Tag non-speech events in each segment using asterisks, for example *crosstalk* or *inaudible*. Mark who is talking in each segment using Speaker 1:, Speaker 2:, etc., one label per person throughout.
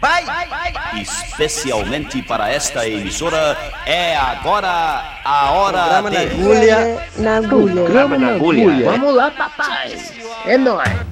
Speaker 1: Vai! Especialmente para esta emissora, é agora a hora
Speaker 2: Programa na agulha.
Speaker 3: Na agulha.
Speaker 4: Programa na agulha.
Speaker 5: Vamos lá, papai. É nóis.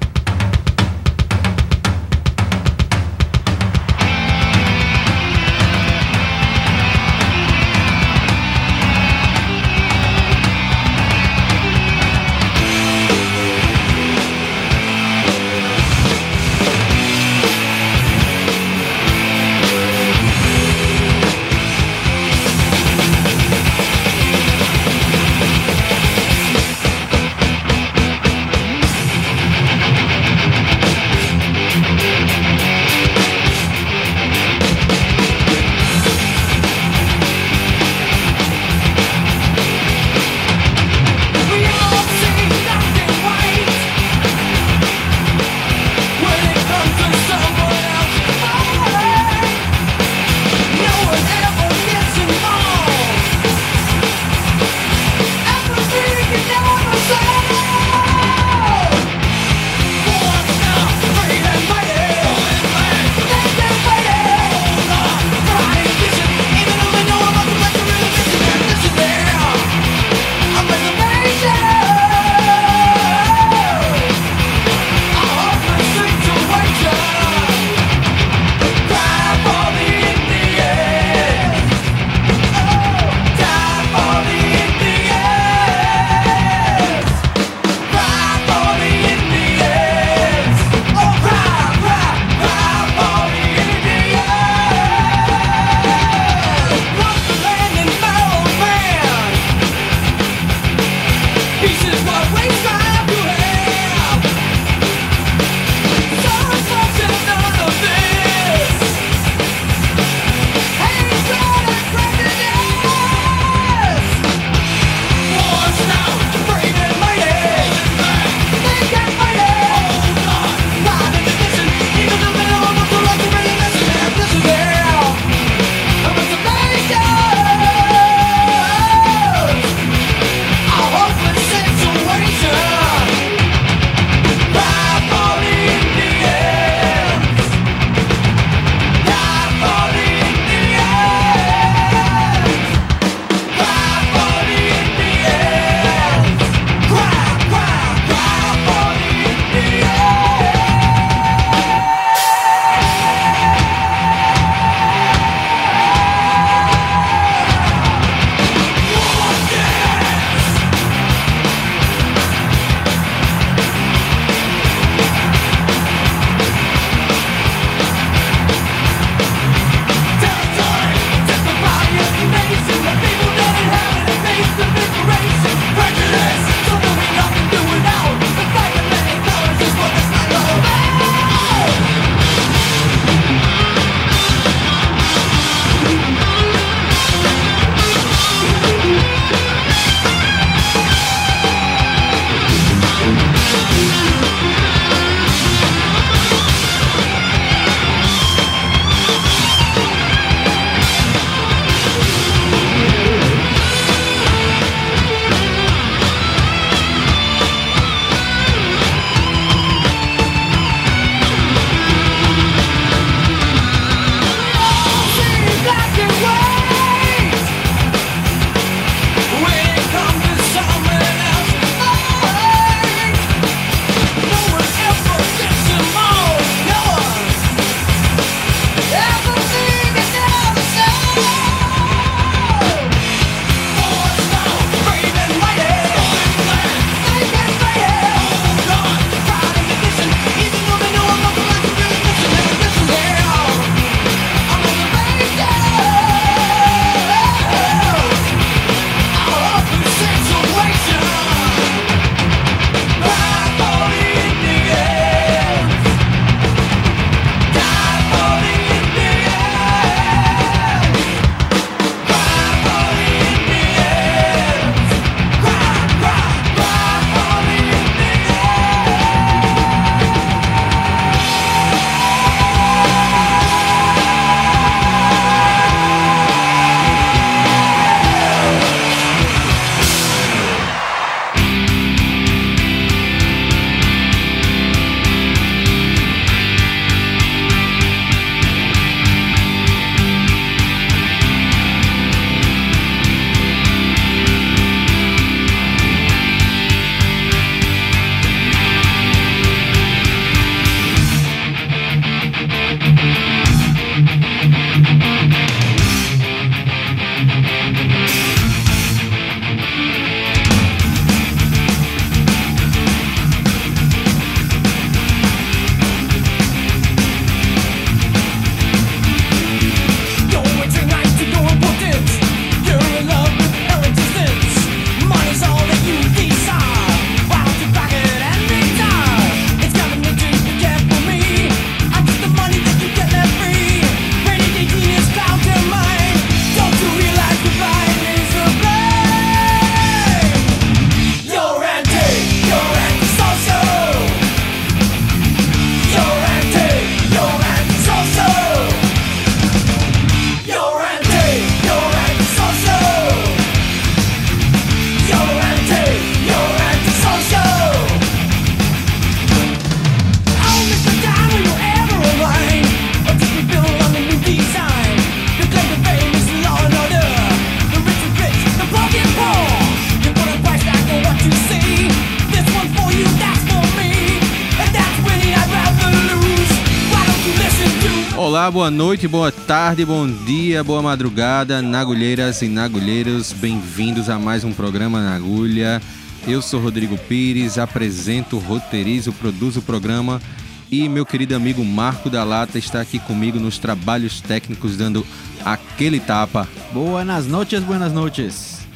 Speaker 6: Boa noite, boa tarde, bom dia, boa madrugada, nagulheiras e nagulheiros, bem-vindos a mais um programa na agulha. Eu sou Rodrigo Pires, apresento, roteirizo, produzo o programa e meu querido amigo Marco da Lata está aqui comigo nos trabalhos técnicos dando aquele tapa.
Speaker 7: Buenas noches, buenas noches.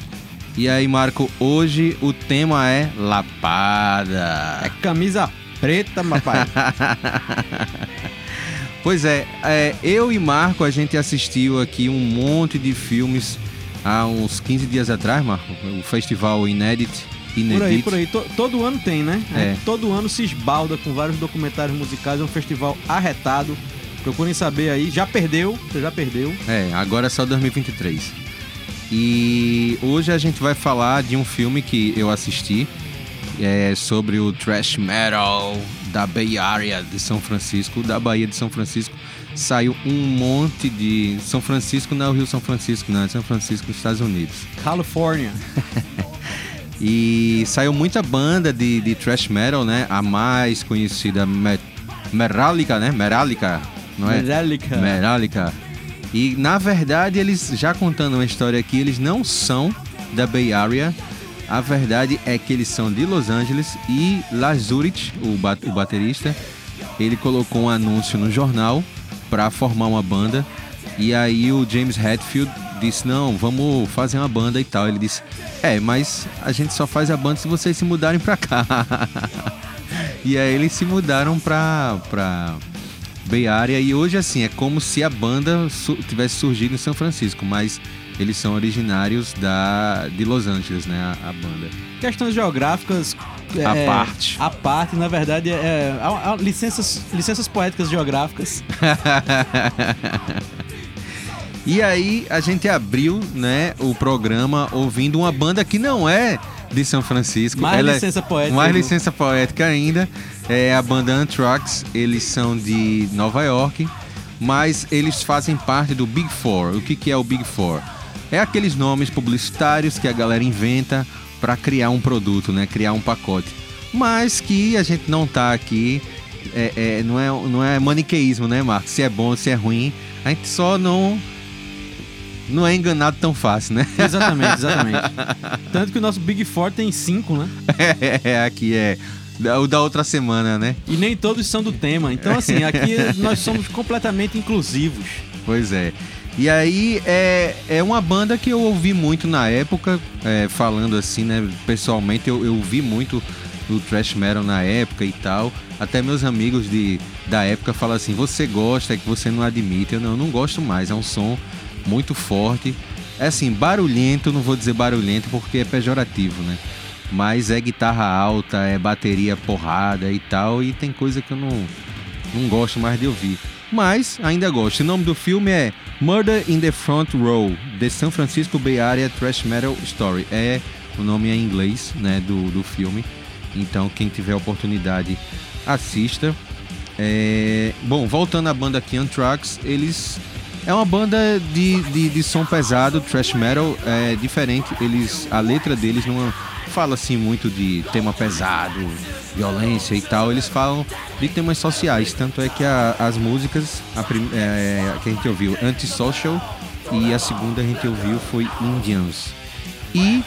Speaker 6: E aí, Marco, hoje o tema é lapada.
Speaker 7: É camisa preta, papai. *laughs*
Speaker 6: pois é, é, eu e Marco a gente assistiu aqui um monte de filmes há uns 15 dias atrás, Marco, o festival Inédit
Speaker 7: Inedit. Por aí, por aí. T todo ano tem, né? É. Todo ano se esbalda com vários documentários musicais. É um festival arretado. Procurem saber aí. Já perdeu, você já perdeu.
Speaker 6: É, agora é só 2023. E hoje a gente vai falar de um filme que eu assisti. É sobre o thrash metal da Bay Area de São Francisco, da Bahia de São Francisco. Saiu um monte de. São Francisco não é o Rio São Francisco, não, é São Francisco, Estados Unidos.
Speaker 7: Califórnia. *laughs*
Speaker 6: E saiu muita banda de, de thrash metal, né? A mais conhecida, Mer Meralica, né? Meralica, não é?
Speaker 7: Meralica.
Speaker 6: Meralica. E na verdade, eles já contando uma história aqui, eles não são da Bay Area. A verdade é que eles são de Los Angeles e Lazurich, o, o baterista, ele colocou um anúncio no jornal para formar uma banda. E aí o James Hetfield disse: Não, vamos fazer uma banda e tal. Ele disse: É, mas a gente só faz a banda se vocês se mudarem pra cá. *laughs* e aí eles se mudaram pra, pra Bay Area. E hoje, assim, é como se a banda tivesse surgido em São Francisco, mas eles são originários da, de Los Angeles, né? A, a banda.
Speaker 7: Questões geográficas.
Speaker 6: A é, parte.
Speaker 7: A parte, na verdade, é, é, é licenças, licenças poéticas geográficas. *laughs*
Speaker 6: E aí a gente abriu, né, o programa ouvindo uma banda que não é de São Francisco.
Speaker 7: Mais
Speaker 6: Ela
Speaker 7: é licença é, poética.
Speaker 6: Mais licença poética ainda. É a banda Anthrax. Eles são de Nova York, mas eles fazem parte do Big Four. O que, que é o Big Four? É aqueles nomes publicitários que a galera inventa para criar um produto, né? Criar um pacote. Mas que a gente não tá aqui. É, é, não, é, não é maniqueísmo, né, Marcos? Se é bom, se é ruim. A gente só não não é enganado tão fácil, né?
Speaker 7: Exatamente, exatamente. *laughs* Tanto que o nosso Big Four tem cinco, né?
Speaker 6: É, é, aqui é. O da outra semana, né?
Speaker 7: E nem todos são do tema. Então, assim, aqui *laughs* nós somos completamente inclusivos.
Speaker 6: Pois é. E aí é, é uma banda que eu ouvi muito na época, é, falando assim, né? Pessoalmente, eu, eu ouvi muito o thrash metal na época e tal. Até meus amigos de, da época falam assim: você gosta, é que você não admite. Eu não, eu não gosto mais, é um som muito forte. É assim, barulhento, não vou dizer barulhento porque é pejorativo, né? Mas é guitarra alta, é bateria porrada e tal, e tem coisa que eu não, não gosto mais de ouvir. Mas ainda gosto. O nome do filme é Murder in the Front Row, The San Francisco Bay Area Thrash Metal Story. É o nome em inglês, né, do, do filme. Então, quem tiver oportunidade, assista. É... Bom, voltando à banda aqui, Anthrax, eles é uma banda de, de, de, som pesado, thrash metal, é diferente. Eles, a letra deles não fala assim muito de tema pesado, violência e tal. Eles falam de temas sociais. Tanto é que a, as músicas a prim, é, que a gente ouviu, Antisocial, e a segunda a gente ouviu foi Indians. E,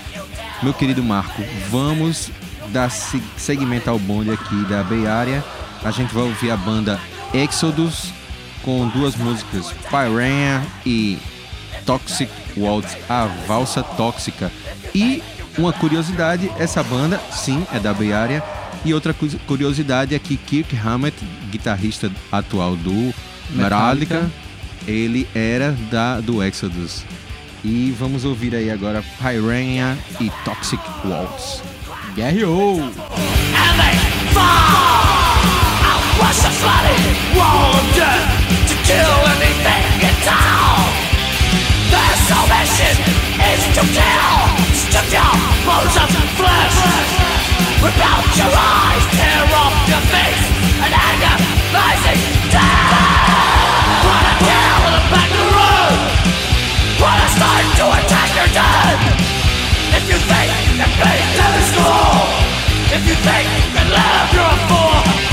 Speaker 6: meu querido Marco, vamos dar segmento ao bonde aqui da Bay Area. A gente vai ouvir a banda Exodus com duas músicas, Piranha e Toxic Waltz, a valsa tóxica. E uma curiosidade, essa banda, sim, é da Bay Area. E outra curiosidade é que Kirk Hammett, guitarrista atual do Metallica, Metallica ele era da do Exodus. E vamos ouvir aí agora Piranha e Toxic Waltz.
Speaker 7: Guerreou! kill anything in town. Salvation is to kill. Strip your bones of flesh. Rip out your eyes, tear off your face, and agonizing death. Wanna kill in the back of the room. Wanna start to attack your dead. If you think that being dead is cool. If you think can live, you're a fool.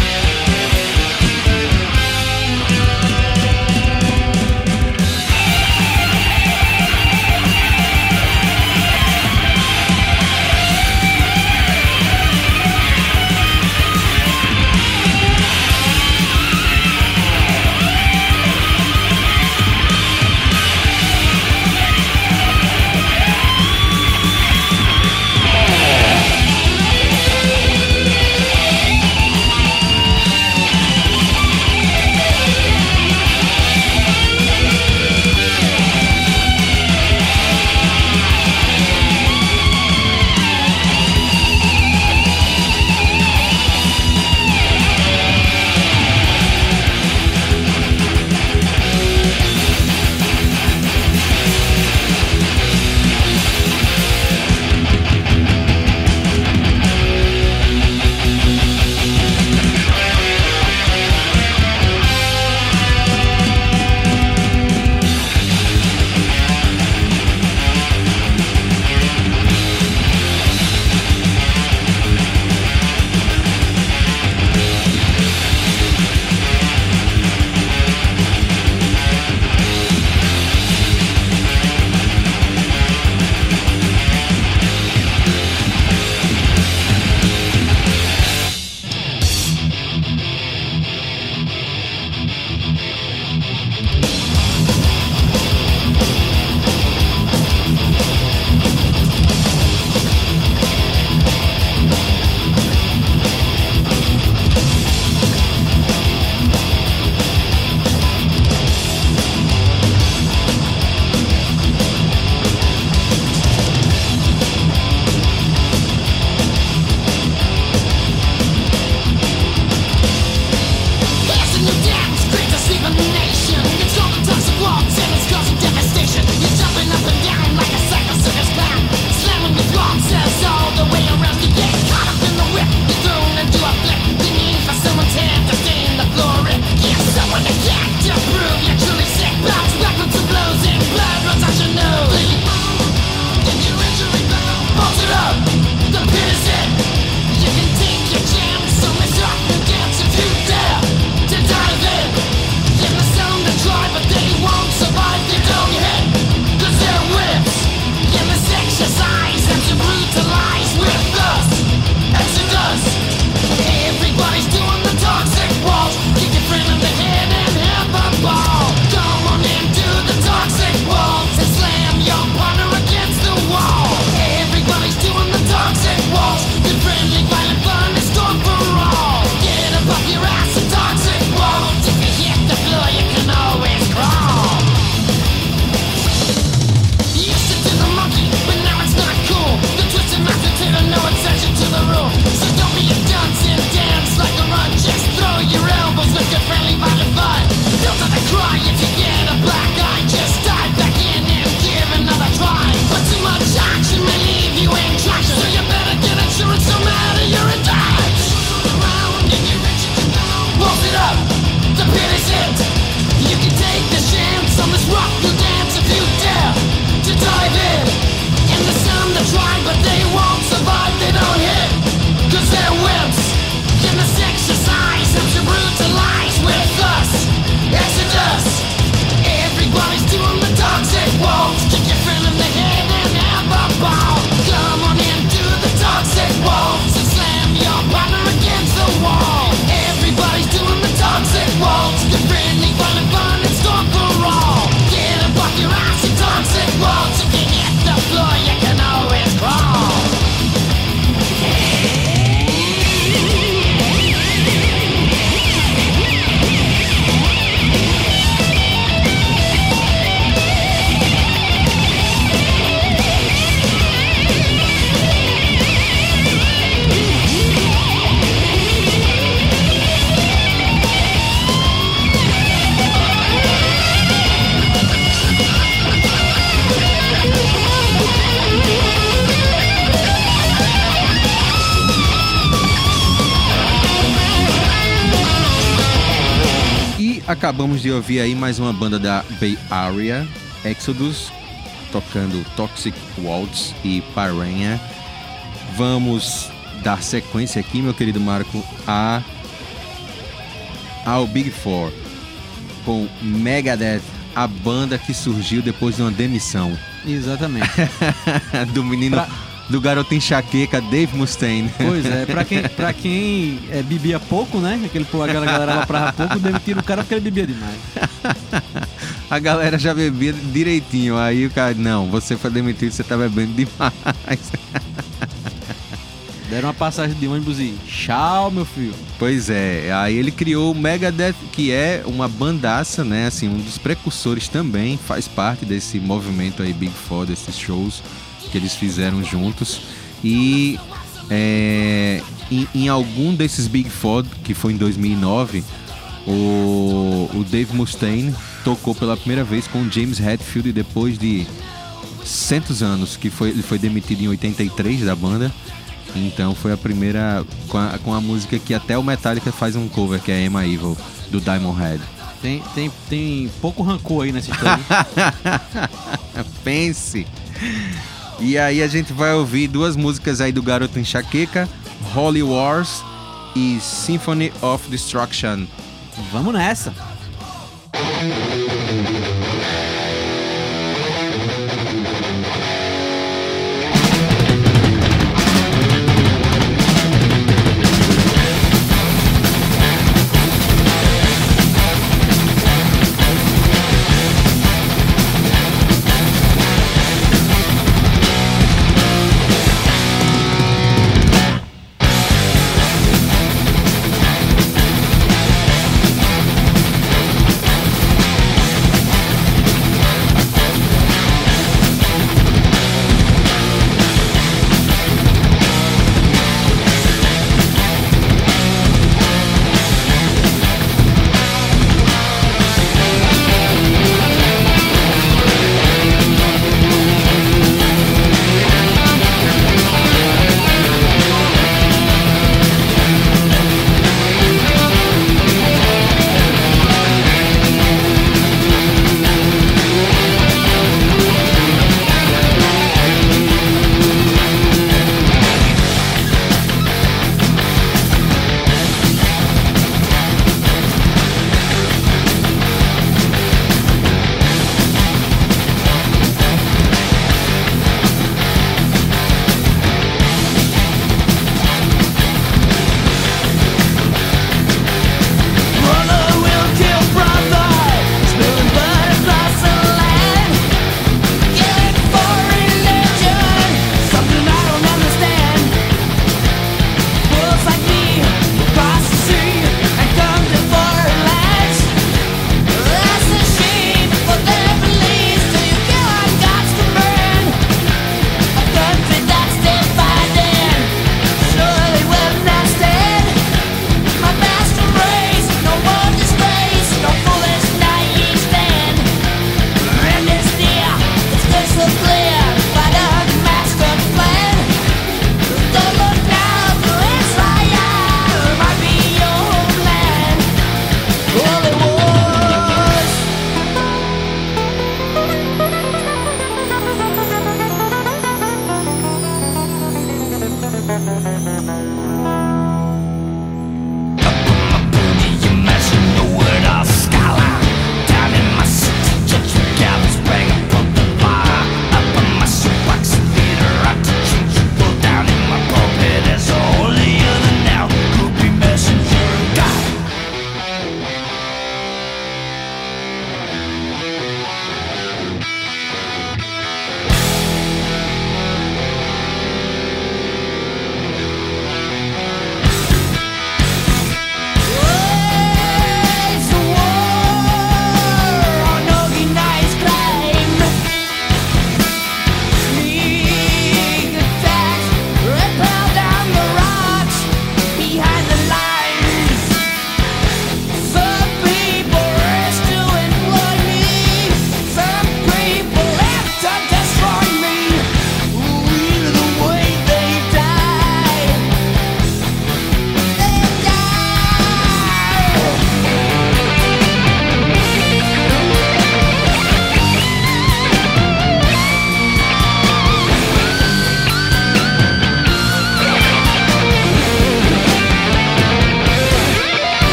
Speaker 6: Acabamos de ouvir aí mais uma banda da Bay Area, Exodus, tocando Toxic Waltz e Piranha. Vamos dar sequência aqui, meu querido Marco, a ao Big Four com Megadeth, a banda que surgiu depois de uma demissão
Speaker 8: Exatamente. *laughs*
Speaker 6: do menino
Speaker 8: Pra-
Speaker 6: do garoto enxaqueca Dave Mustaine.
Speaker 8: Pois é, pra quem, *laughs* pra quem é, bebia pouco, né? Aquele, pô, aquela galera aloprava pouco, demitiram o cara porque ele bebia demais.
Speaker 6: A galera já bebia direitinho. Aí o cara, não, você foi demitido, você tá bebendo demais.
Speaker 8: Deram uma passagem de ônibus e tchau, meu filho.
Speaker 6: Pois é, aí ele criou o Megadeth, que é uma bandaça, né? Assim, um dos precursores também, faz parte desse movimento aí, Big Four, desses shows que eles fizeram juntos. E é, em, em algum desses Big Four, que foi em 2009, o, o Dave Mustaine tocou pela primeira vez com o James Hetfield depois de centos anos, que foi, ele foi demitido em 83 da banda. Então foi a primeira com a, com a música que até o Metallica faz um cover, que é Emma Evil, do Diamond Head.
Speaker 8: Tem, tem, tem pouco rancor aí nessa história. *laughs*
Speaker 6: Pense! E aí a gente vai ouvir duas músicas aí do Garoto Enxaqueca, Holy Wars e Symphony of Destruction.
Speaker 8: Vamos nessa.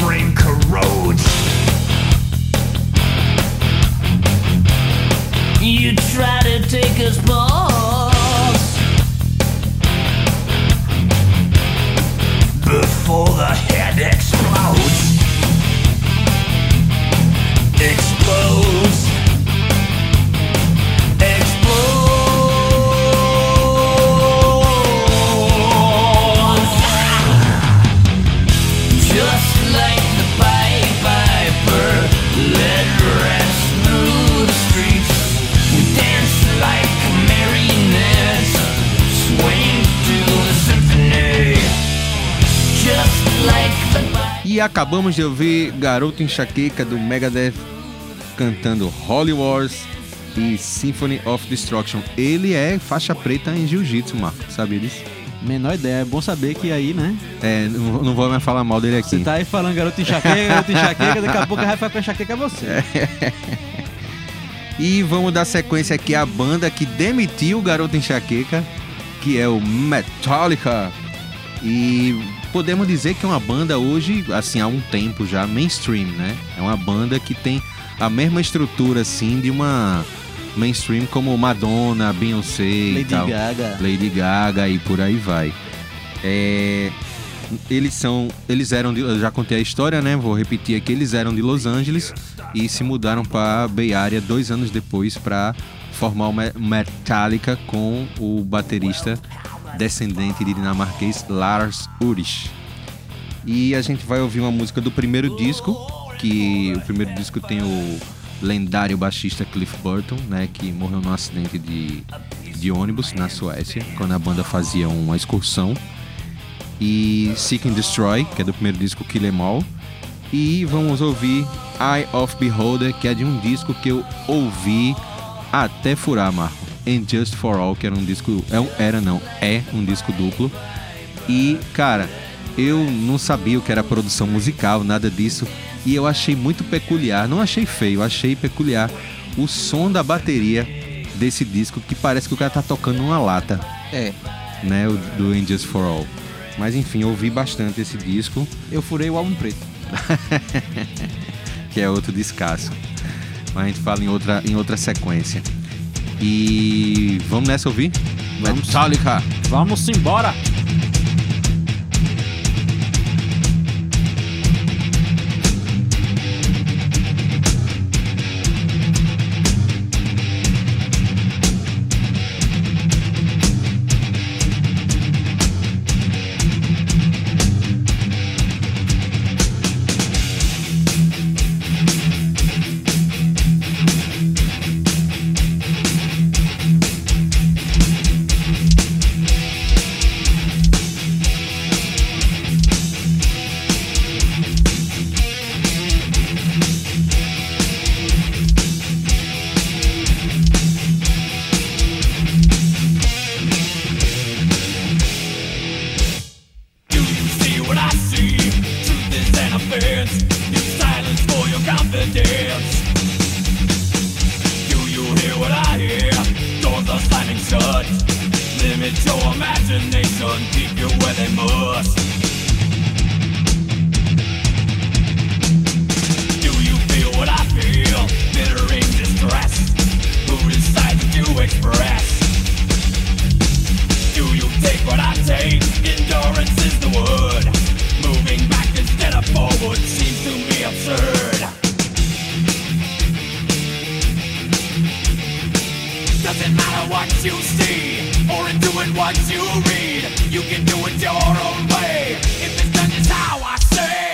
Speaker 7: Brain corrodes. You try to take us balls before the head. Explodes. Explodes.
Speaker 6: Acabamos de ouvir Garoto Enxaqueca do Megadeth cantando Holy Wars e Symphony of Destruction. Ele é faixa preta em jiu-jitsu, Marco. Sabia disso?
Speaker 8: Menor ideia. É bom saber que aí, né?
Speaker 6: É, não, não vou mais falar mal dele
Speaker 8: Você
Speaker 6: aqui.
Speaker 8: tá aí falando garoto enxaqueca, garoto enxaqueca, daqui a pouco vai ficar com enxaqueca é você. *laughs*
Speaker 6: E vamos dar sequência aqui à banda que demitiu o Garoto Enxaqueca, que é o Metallica. E podemos dizer que é uma banda hoje, assim, há um tempo já, mainstream, né? É uma banda que tem a mesma estrutura, assim, de uma mainstream como Madonna, Beyoncé e
Speaker 8: Lady
Speaker 6: tal.
Speaker 8: Gaga.
Speaker 6: Lady Gaga e por aí vai. É, eles são, eles eram, de, eu já contei a história, né? Vou repetir aqui. Eles eram de Los Angeles e se mudaram para Bay Area dois anos depois para formar o Me- Metallica com o baterista descendente de dinamarquês Lars Ulrich. E a gente vai ouvir uma música do primeiro disco, que o primeiro disco tem o lendário baixista Cliff Burton, né, que morreu num acidente de, de ônibus na Suécia, quando a banda fazia uma excursão. E Seek and Destroy, que é do primeiro disco Kill Em All. E vamos ouvir Eye of Beholder, que é de um disco que eu ouvi até furar, Marco. And Just For All, que era um disco... é Era não, é um disco duplo. E, cara, eu não sabia o que era produção musical, nada disso. E eu achei muito peculiar. Não achei feio, achei peculiar o som da bateria desse disco, que parece que o cara tá tocando uma lata,
Speaker 8: É.
Speaker 6: né? O do In Just For All. Mas enfim, eu ouvi bastante esse disco,
Speaker 8: Eu furei o álbum preto. *laughs*
Speaker 6: que é outro descasso. Mas a gente fala em outra, em outra sequência. E vamos nessa ouvir?
Speaker 8: Vamos.
Speaker 6: Metallica!
Speaker 8: Vamos embora!
Speaker 7: What I see? Truth is an offense. Use silence for your confidence. Do you hear what I hear? Doors are slamming shut. Limit your imagination. Keep you where they must. Do you feel what I feel? Bitter distress. Who decides to express? Take what I take? Endurance is the word. Moving back instead of forward seems to me absurd. matter what you see or in doing what you read. You can do it your own way. If it's done just how I say.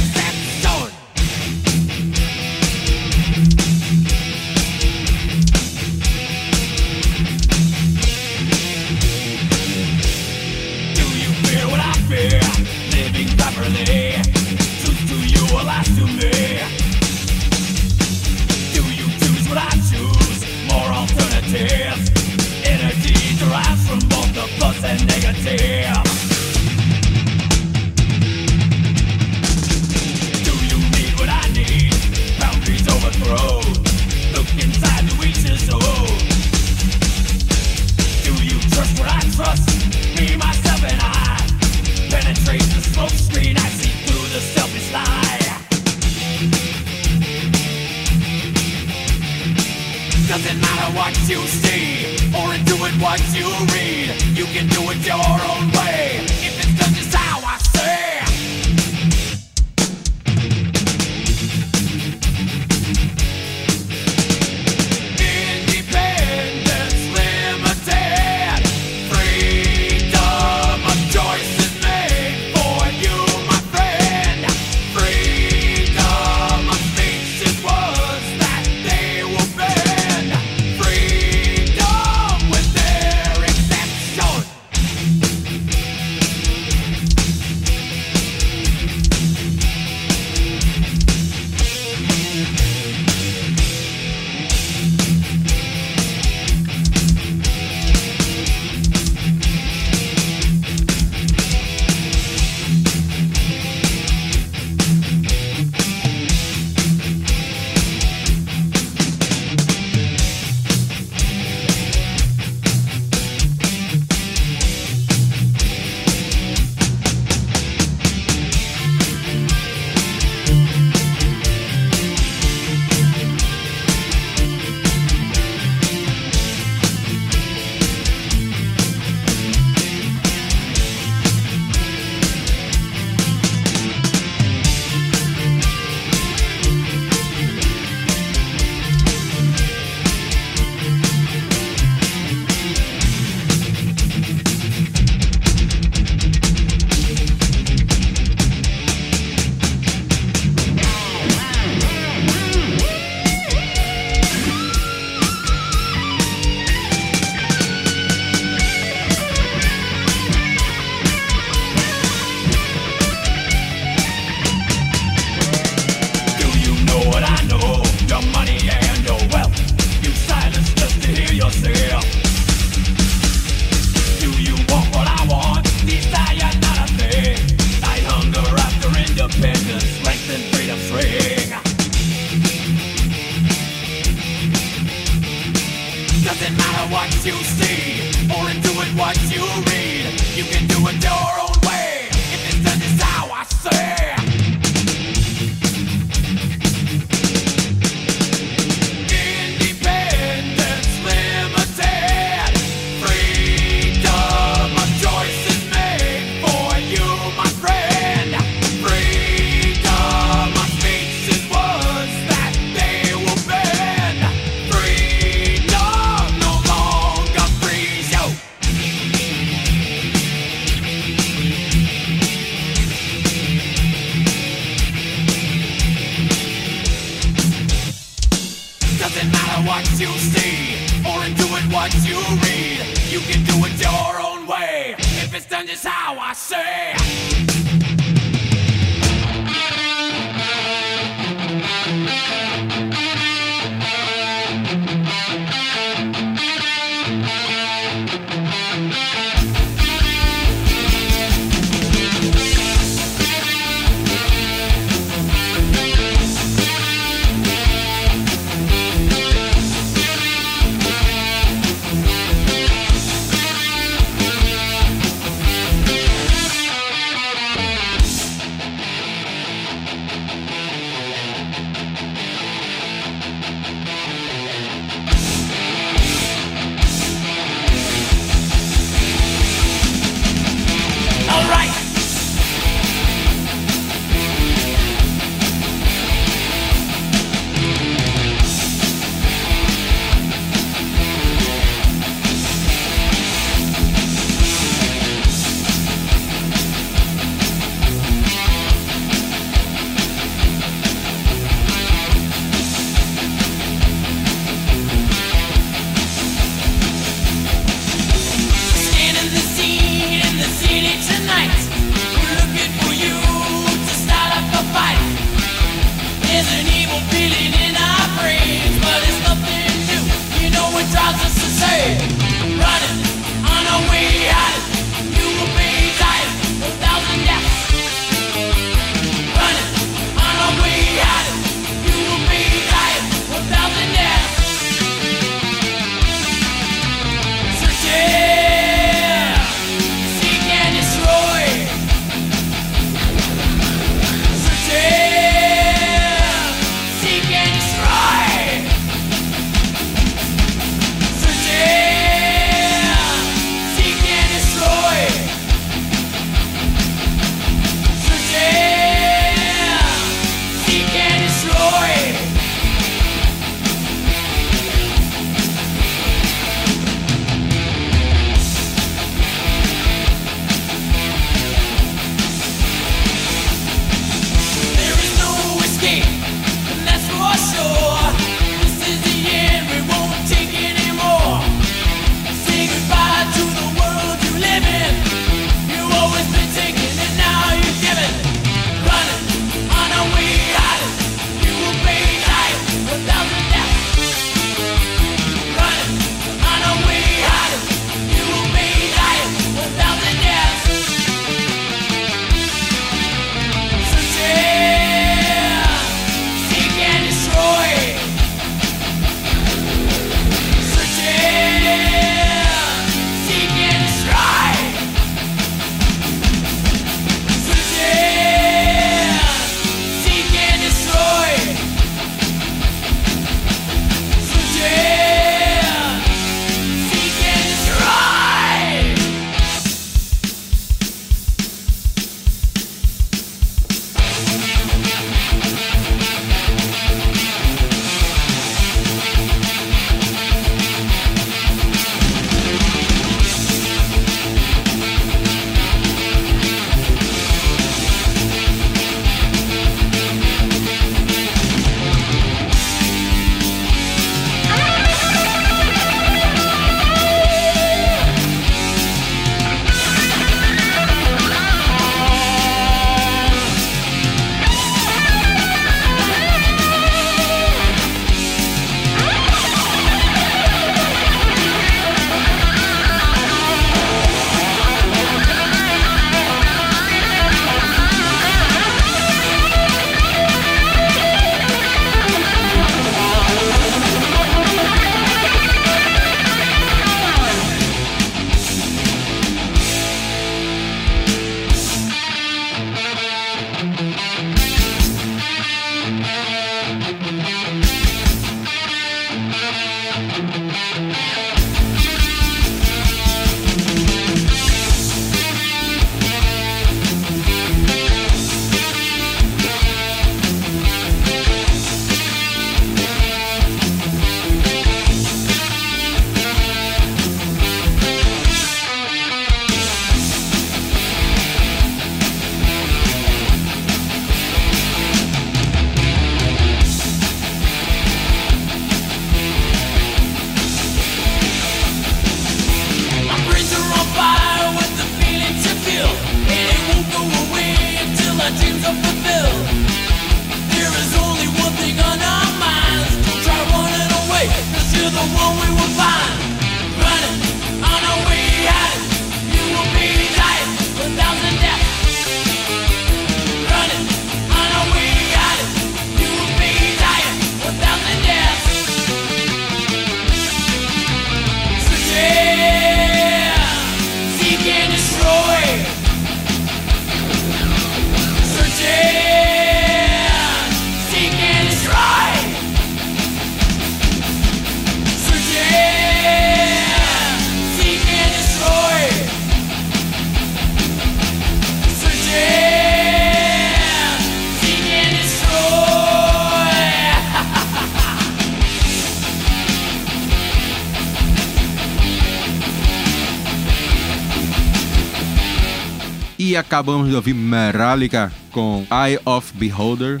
Speaker 6: Acabamos de ouvir Metallica com Eye of Beholder,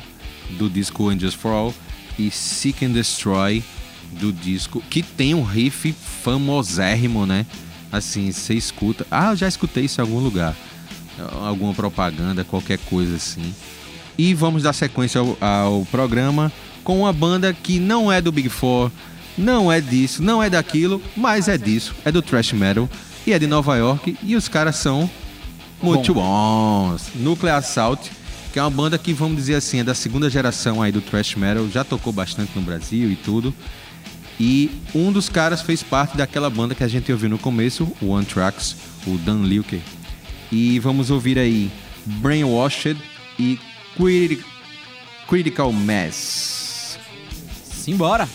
Speaker 6: do disco Angels for All, e Seek and Destroy, do disco, que tem um riff famosérrimo, né? Assim, você escuta. Ah, eu já escutei isso em algum lugar. Alguma propaganda, qualquer coisa assim. E vamos dar sequência ao, ao programa com uma banda que não é do Big Four, não é disso, não é daquilo, mas é disso. É do thrash metal e é de Nova York. E os caras são muito bons. Nuclear Assault, que é uma banda que, vamos dizer assim, é da segunda geração aí do thrash metal, já tocou bastante no Brasil e tudo. E um dos caras fez parte daquela banda que a gente ouviu no começo, o One Tracks, o Dan Lilke. E vamos ouvir aí Brainwashed e Criti- Critical Mass.
Speaker 7: Simbora!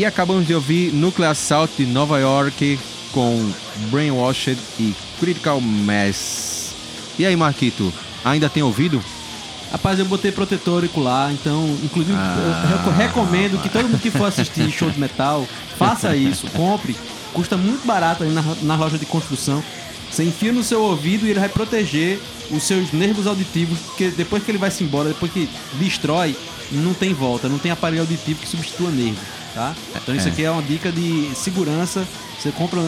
Speaker 6: E acabamos de ouvir Nuclear Assault de Nova York com Brainwashed e Critical Mass. E aí, Marquito, ainda tem ouvido?
Speaker 8: Rapaz, eu botei protetor auricular, então, inclusive,
Speaker 6: Ah,
Speaker 8: eu reco- recomendo que todo mundo que for assistir *laughs* show de metal, faça isso, compre. Custa muito barato aí na, na loja de construção. Você enfia no seu ouvido e ele vai proteger os seus nervos auditivos, porque depois que ele vai se embora, depois que destrói, não tem volta, não tem aparelho auditivo que substitua nervo, tá? Então isso
Speaker 6: É.
Speaker 8: aqui é uma dica de segurança. Você compra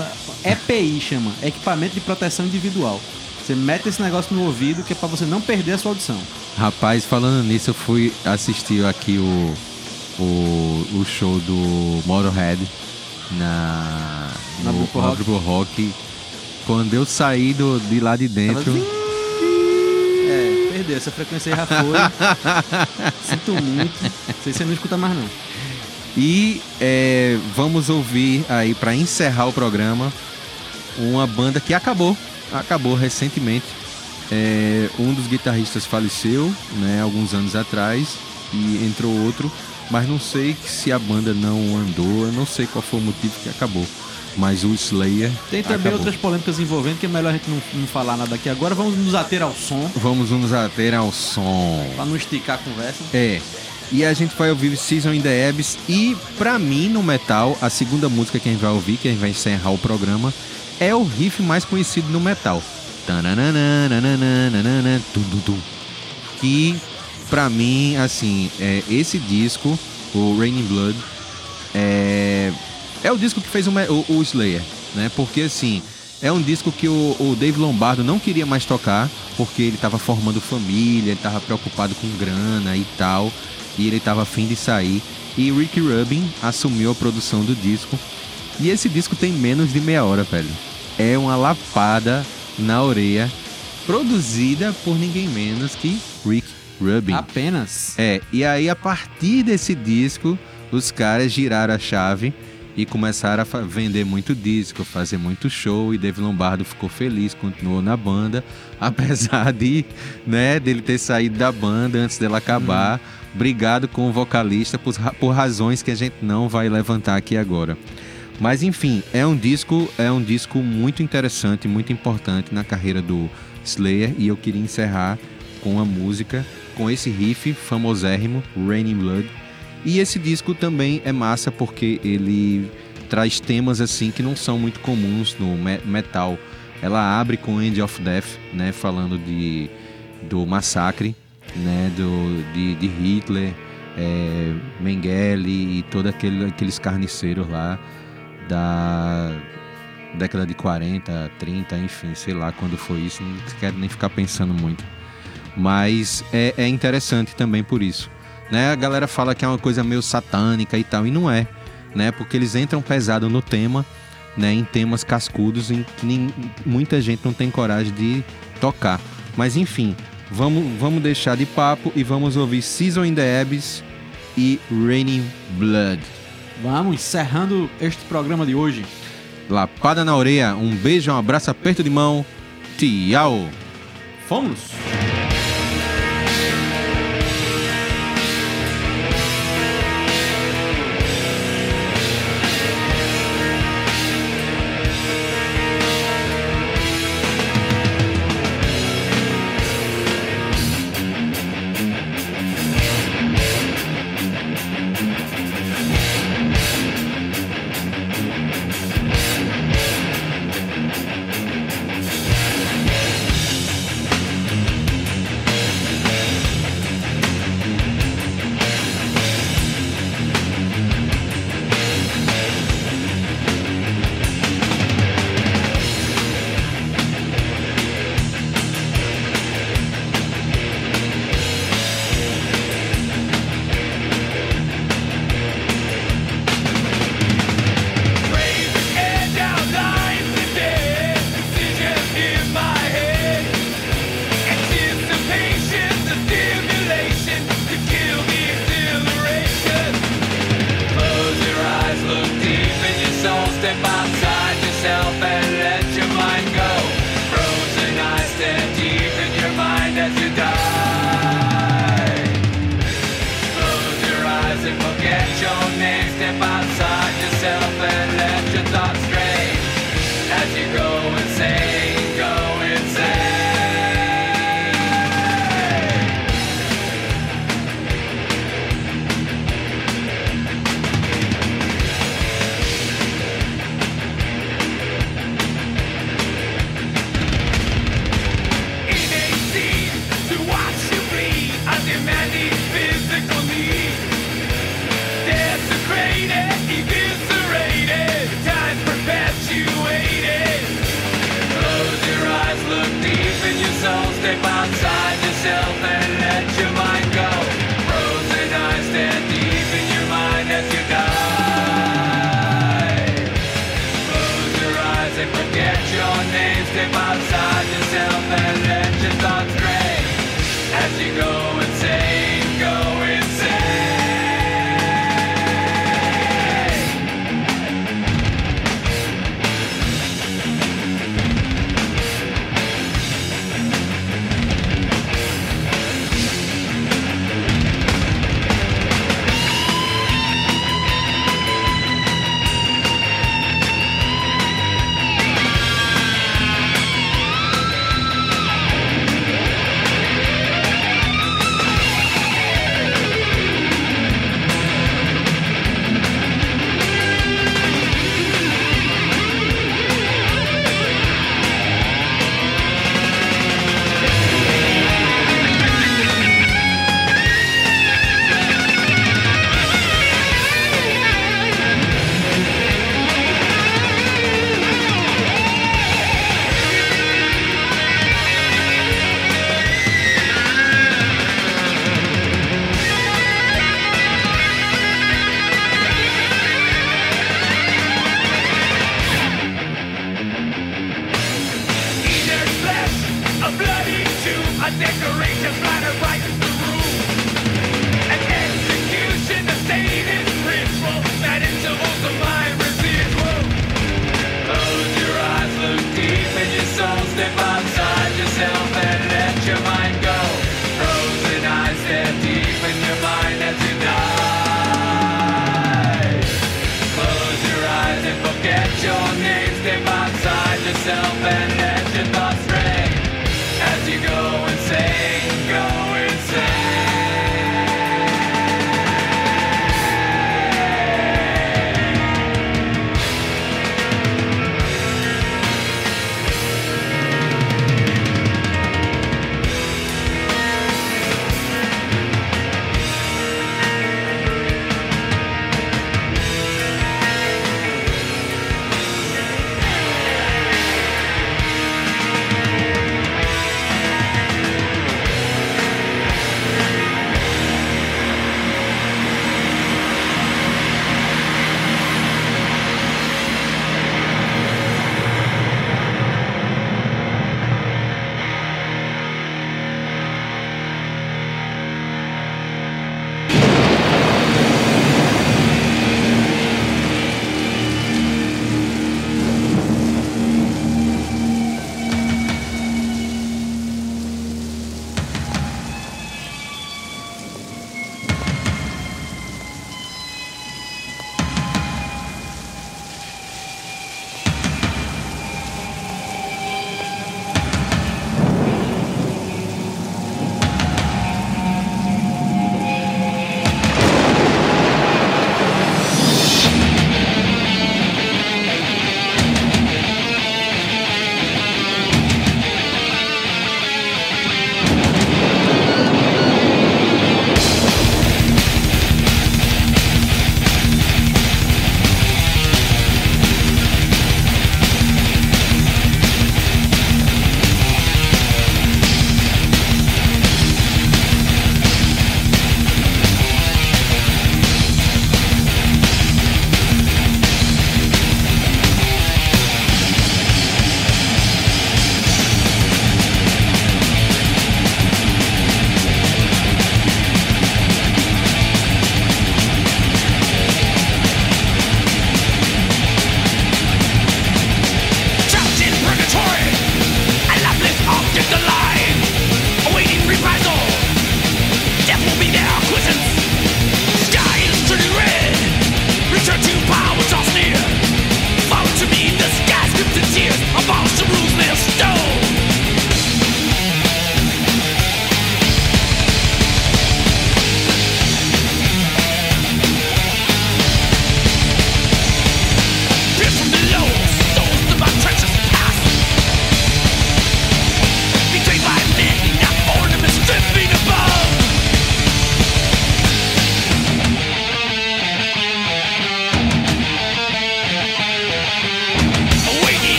Speaker 8: EPI, chama, Equipamento de Proteção Individual. Você mete esse negócio no ouvido que é pra você não perder a sua audição.
Speaker 6: Rapaz, falando nisso, eu fui assistir aqui o, o, o show do Motorhead na,
Speaker 8: Na
Speaker 6: no
Speaker 8: Blue Rock.
Speaker 6: Blue Rock. Quando eu saí do, de lá de dentro.
Speaker 8: É, perdeu. Essa frequência aí já foi. *laughs* Sinto muito. Não sei se você não escuta mais, não.
Speaker 6: E é, vamos ouvir aí para encerrar o programa uma banda que acabou, acabou recentemente. É, um dos guitarristas faleceu, né, alguns anos atrás e entrou outro, mas não sei se a banda não andou, eu não sei qual foi o motivo que acabou. Mas o Slayer
Speaker 8: Tem também
Speaker 6: acabou.
Speaker 8: outras polêmicas envolvendo, que é melhor a gente não, não falar nada aqui agora. Vamos nos ater ao som,
Speaker 6: Vamos nos ater ao som.
Speaker 8: pra não esticar a conversa.
Speaker 6: É. E a gente vai ouvir Season in the Abyss. E pra mim, no metal, a segunda música que a gente vai ouvir, que a gente vai encerrar o programa, é o riff mais conhecido no metal. Que pra mim, assim, é, esse disco, o Raining Blood, é, é o disco que fez o, o- o Slayer, né? Porque assim, é um disco que o, o Dave Lombardo não queria mais tocar, porque ele estava formando família, ele estava preocupado com grana e tal, e ele estava afim de sair. E Rick Rubin assumiu a produção do disco. E esse disco tem menos de meia hora, velho. É uma lapada na orelha, produzida por ninguém menos que Rick Rubin.
Speaker 8: Apenas.
Speaker 6: É, e aí a partir desse disco, os caras giraram a chave e começaram a vender muito disco, fazer muito show, e Dave Lombardo ficou feliz, continuou na banda, *laughs* apesar de, né, dele ter saído da banda antes dela acabar, brigado com o vocalista por, por razões que a gente não vai levantar aqui agora. Mas enfim, é um disco, é um disco muito interessante, muito importante na carreira do Slayer e eu queria encerrar com a música, com esse riff famosérrimo, Raining Blood. E esse disco também é massa porque ele traz temas assim que não são muito comuns no me- metal. Ela abre com End of Death, né, falando de do massacre, né, do de, de Hitler, é, Mengele e todos aquele, aqueles carniceiros lá da década de 40, 30, enfim, sei lá quando foi isso, não quero nem ficar pensando muito. Mas é, é interessante também por isso. Né? A galera fala que é uma coisa meio satânica e tal, e não é, né? Porque eles entram pesado no tema, né? Em temas cascudos em que nin- muita gente não tem coragem de tocar. Mas enfim, vamos, vamos deixar de papo e vamos ouvir Season in the Abyss e Raining Blood.
Speaker 8: Vamos encerrando este programa de hoje.
Speaker 6: Lapada na orelha, um beijo, um abraço, aperto de mão. Tchau!
Speaker 8: Fomos!
Speaker 7: God's